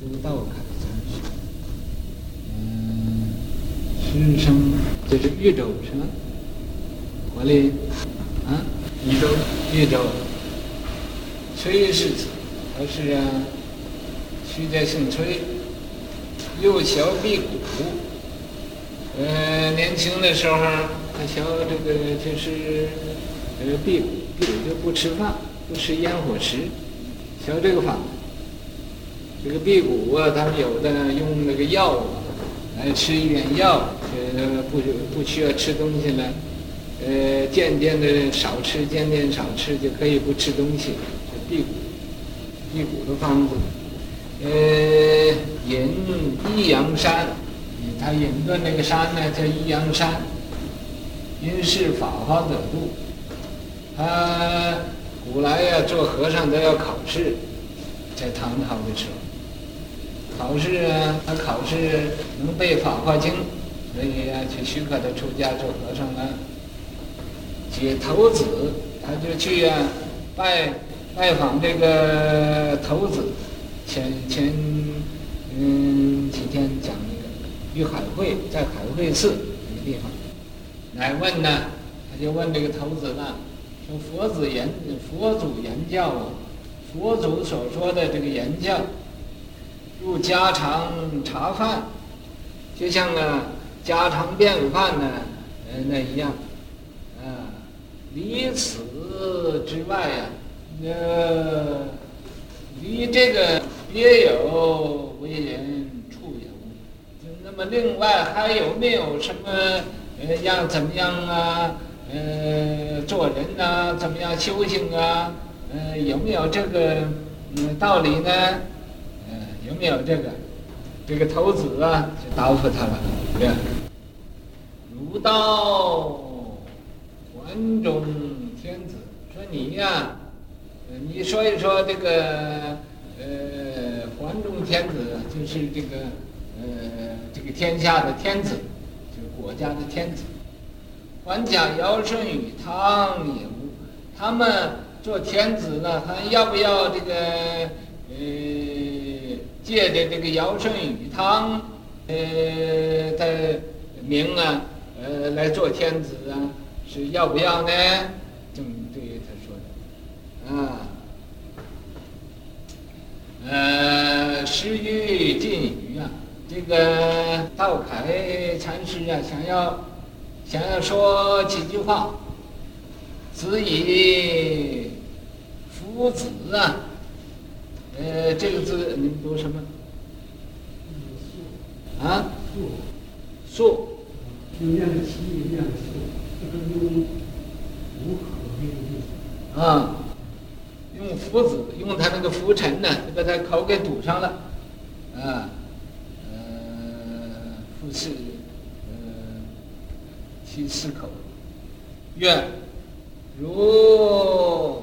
都道开禅师。嗯，师生就是宇宙是吗？我的啊，宇宙宇宙，崔氏子，他是啊，徐家姓崔，幼小闭罟。呃，年轻的时候，他小这个就是呃闭罟，闭罟就不吃饭，不吃烟火食，学这个法。这个辟谷啊，他们有的用那个药啊，来吃一点药，呃，不不需要吃东西了，呃，渐渐的少吃，渐渐少吃就可以不吃东西，辟谷，辟谷的方子。呃，隐宜阳山，他隐的那个山呢叫宜阳山，因是法华得度。他古来呀，做和尚都要考试，在唐朝的时候。考试啊，他考试能背《法华经》，所以啊，去许可他出家做和尚了。解头子，他就去啊，拜拜访这个头子。前前嗯几天讲那个于海会，在海会寺那个地方，来问呢，他就问这个头子呢，说佛子言佛祖言教啊，佛祖所说的这个言教。不家常茶饭，就像啊家常便饭呢，呃那一样，啊，离此之外呀，呃，离这个别有为人处也无。那么另外还有没有什么呃要怎么样啊？呃，做人呐、怎么样修行啊？呃，有没有这个嗯道理呢？有没有这个？这个头子啊，就答复他了。对，汝道环中天子，说你呀、你说一说这个，呃，环中天子就是这个，呃，这个天下的天子，就是国家的天子。还假尧舜禹汤也无，他们做天子呢，还要不要这个，呃？借的这个尧舜禹汤，呃的名啊，呃来做天子啊，是要不要呢？这么对他说的，啊，呃，师欲尽语啊，这个道开禅师啊，想要想要说几句话，子以夫子啊。呃，这个字你们读什么？啊？素。素。念的七，念的素，这个用无可那个意思。啊，用夫子，用他那个浮尘呢，就把他口给堵上了。啊，呃，夫是，呃，其四口。愿如。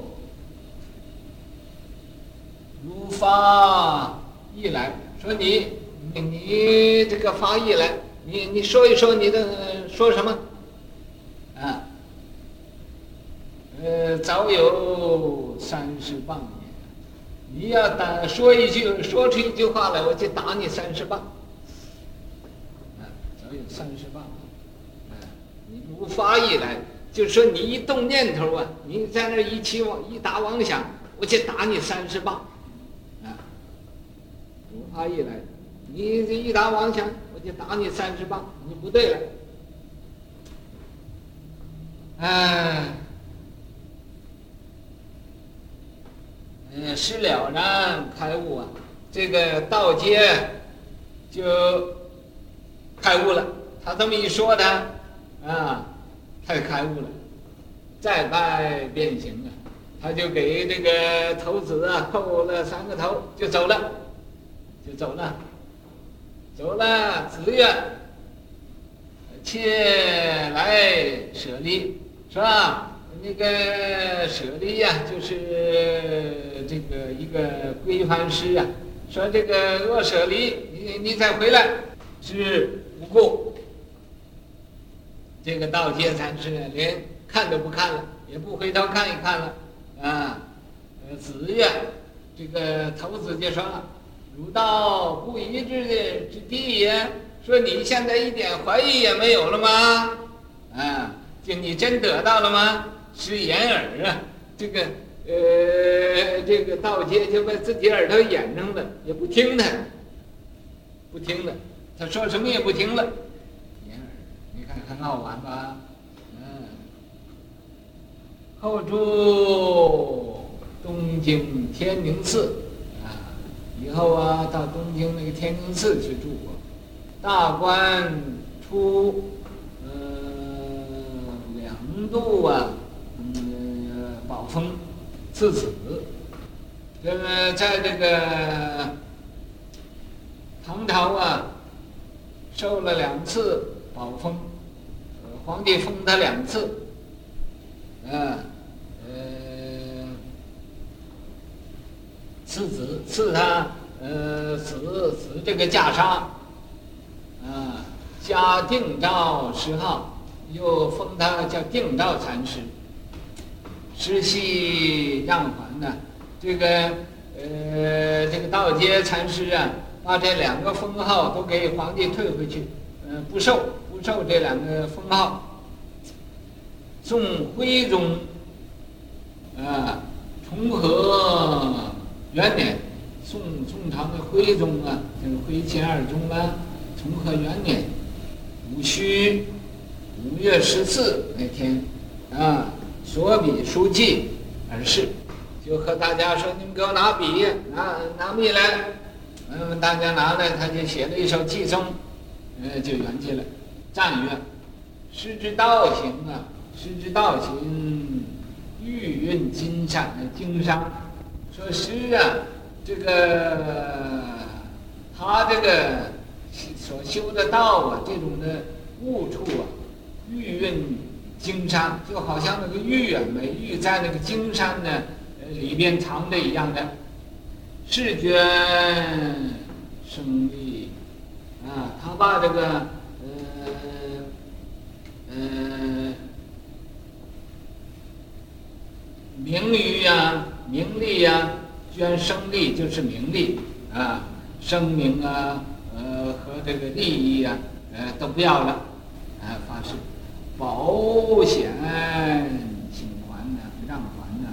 如发意来你你这个发意来，你你说一说你的说什么？啊，呃，早有三十棒。你要打说一句说出一句话来，我就打你三十棒。啊，早有三十棒。啊，你如发意来，就说你一动念头啊，你在那一起妄一打妄想，我就打你三十棒。如发意来，你这一打王强，我就打你三十棒，你不对了。哎，嗯，事了然开悟啊，这个道阶就开悟了。他这么一说他，啊，他就开悟了，再拜遍行啊，他就给这个头子啊叩了三个头，就走了。就走了，走了。子曰：“切来舍利，是吧？那个舍利呀，就是这个一个归藩师啊。说这个若舍利，你你再回来是无故。这个道阶禅师连看都不看了，也不回头看一看了啊。子曰，这个头子就说了。汝道不一致的之地也。说你现在一点怀疑也没有了吗？啊，就你真得到了吗？是掩耳啊，这个呃，这个道阶就把自己耳朵掩上了，也不听他，不听了，他说什么也不听了，掩耳，你看很好玩吧？嗯，后住东京天宁寺，以后啊到东京那个天宁寺去住过，大观出呃两度啊。嗯宝封赐子，这个在这个唐朝啊，受了两次宝封，皇帝封他两次，啊，呃，赐子赐他呃子子这个袈裟，啊，加定照十号，又封他叫定照禅师。师系让还呢，这个呃，这个道阶禅师啊，把这两个封号都给皇帝退回去，嗯、呃，不受不受这两个封号。宋徽宗啊，重和元年，宋宋朝的徽宗啊，这个徽钦二宗啊，崇和元年戊戌五月十四那天啊。所笔书记而逝，就和大家说：“你们给我拿笔，拿拿笔来。”嗯，大家拿来，他就写了一首寄生，呃，就圆寂了。赞曰：“师之道行啊，师之道行，玉运金山经商。说师啊，这个他这个所修的道啊，这种的悟处啊，玉蕴。”金山就好像那个玉啊，美玉在那个金山的里边藏着一样的，视觉胜利啊，他把这个呃呃名誉呀、名利呀，捐生利就是名利啊，声名啊，呃和这个利益啊，呃都不要了，啊发誓。保险请还呢，让还呢？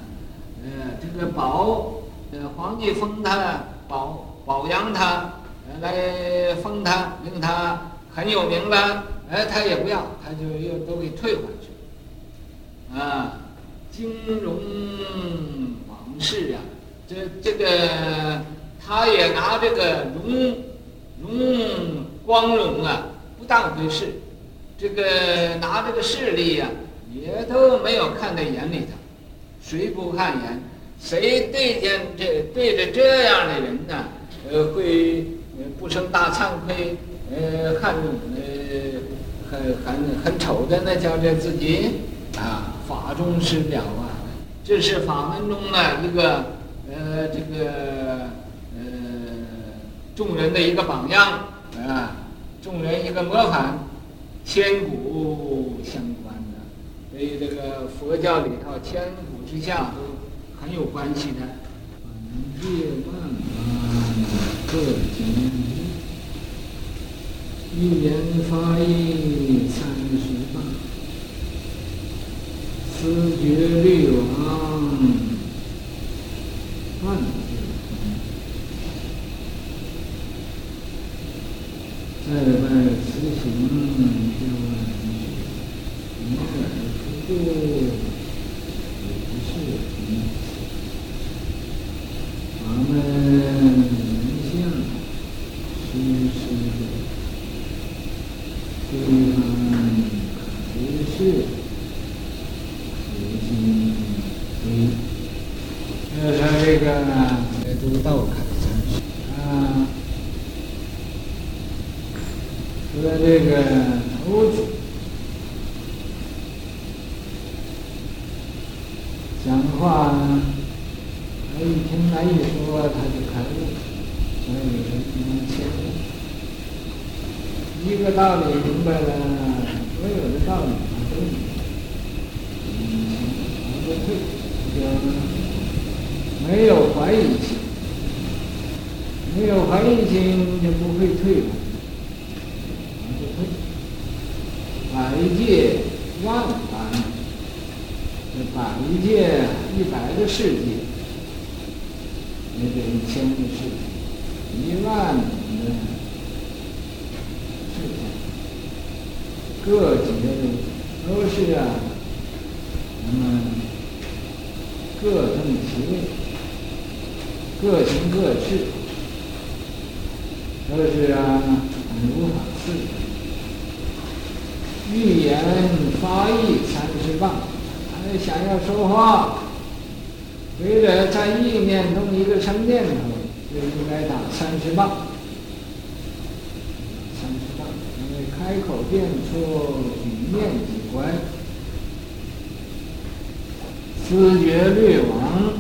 呃，这个保，呃，皇帝封他保保养他，呃，来封他，令他很有名了。哎，他也不要，他就又都给退回去。啊，金融是啊，这这个他也拿这个荣荣光荣啊不当回事。这个拿这个势力呀、啊，也都没有看在眼里头，谁不看眼？谁对见这对着这样的人呢？呃，会不生大惭愧？呃，很呃很很很丑的那叫这自己啊，法中师表啊，这是法门中的一个呃这个呃众人的一个榜样啊，众人一个模范。千古相关的，所以这个佛教里头千古之下都很有关系的。万劫万般各经一言法义三十八，思觉虑往万劫空，再拜此行。不是，我们是是的，对方不是，不信对，呃，他这个呢，都是道开的，啊，说这个投资。讲话，他一听他一说，他就开悟，所以不能迁就。一个道理明白了，所有的道理他都明白。嗯，不退，就没有怀疑心，没有怀疑心就不会退了，不退。百界万般，这百界一百个世界，那个一千个世界，一万的世界，各级的都是啊，那么各正其位，各行各事。都是啊，如法事，语言发意三十棒，还想要说话，为了在意念中一个生念头，就应该打三十棒。三十棒，因为开口便出语念即观，思觉略亡，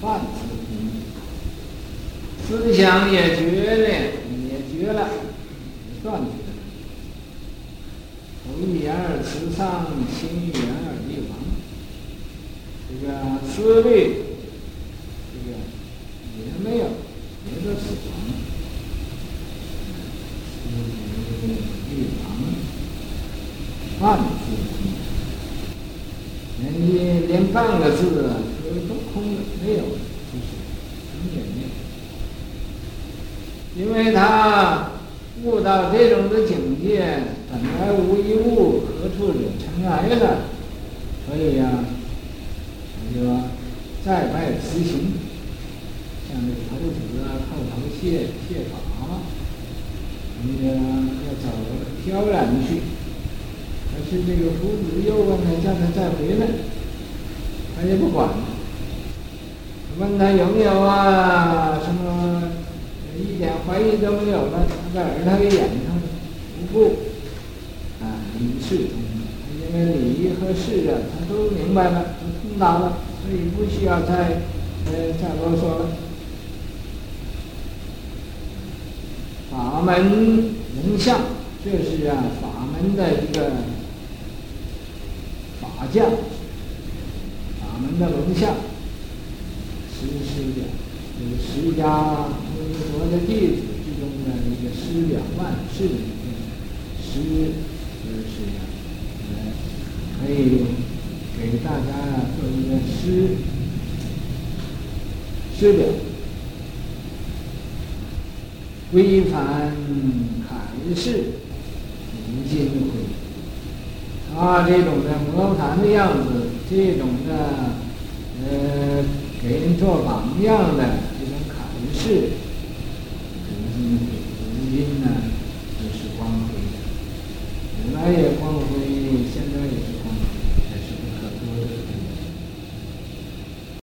半。思想也绝了，也绝了，也断绝了。口语言而辞丧，心语言而力亡。这个思虑，这个也没有，也就死亡。思虑力亡，半字。人家连半个字都都空了，没有，就是什么也没有。因为他悟到这种的境界，本来无一物，何处惹尘埃了？所以呀、啊，他就再拜辞行，像那个头子啊，叩头谢谢法，人家要走飘然去。可是这个夫子又问他，叫他再回来，他也不管。问他有没有啊？什么？一点怀疑都没有了，他把耳朵给掩上，不啊，理事通，因为理和事啊，他都明白了，都通达了，所以不需要再呃再啰嗦了。法门蒙相，这是啊法门的一个法将，法门的蒙相，实施的这个释迦。我的弟子一个师表万是的一个师，就是呀，呃，可以给大家做一个师师表，规范楷式，无尽会。他这种的模范的样子，这种的呃，给人做榜样的这种楷式。因呢，就是的，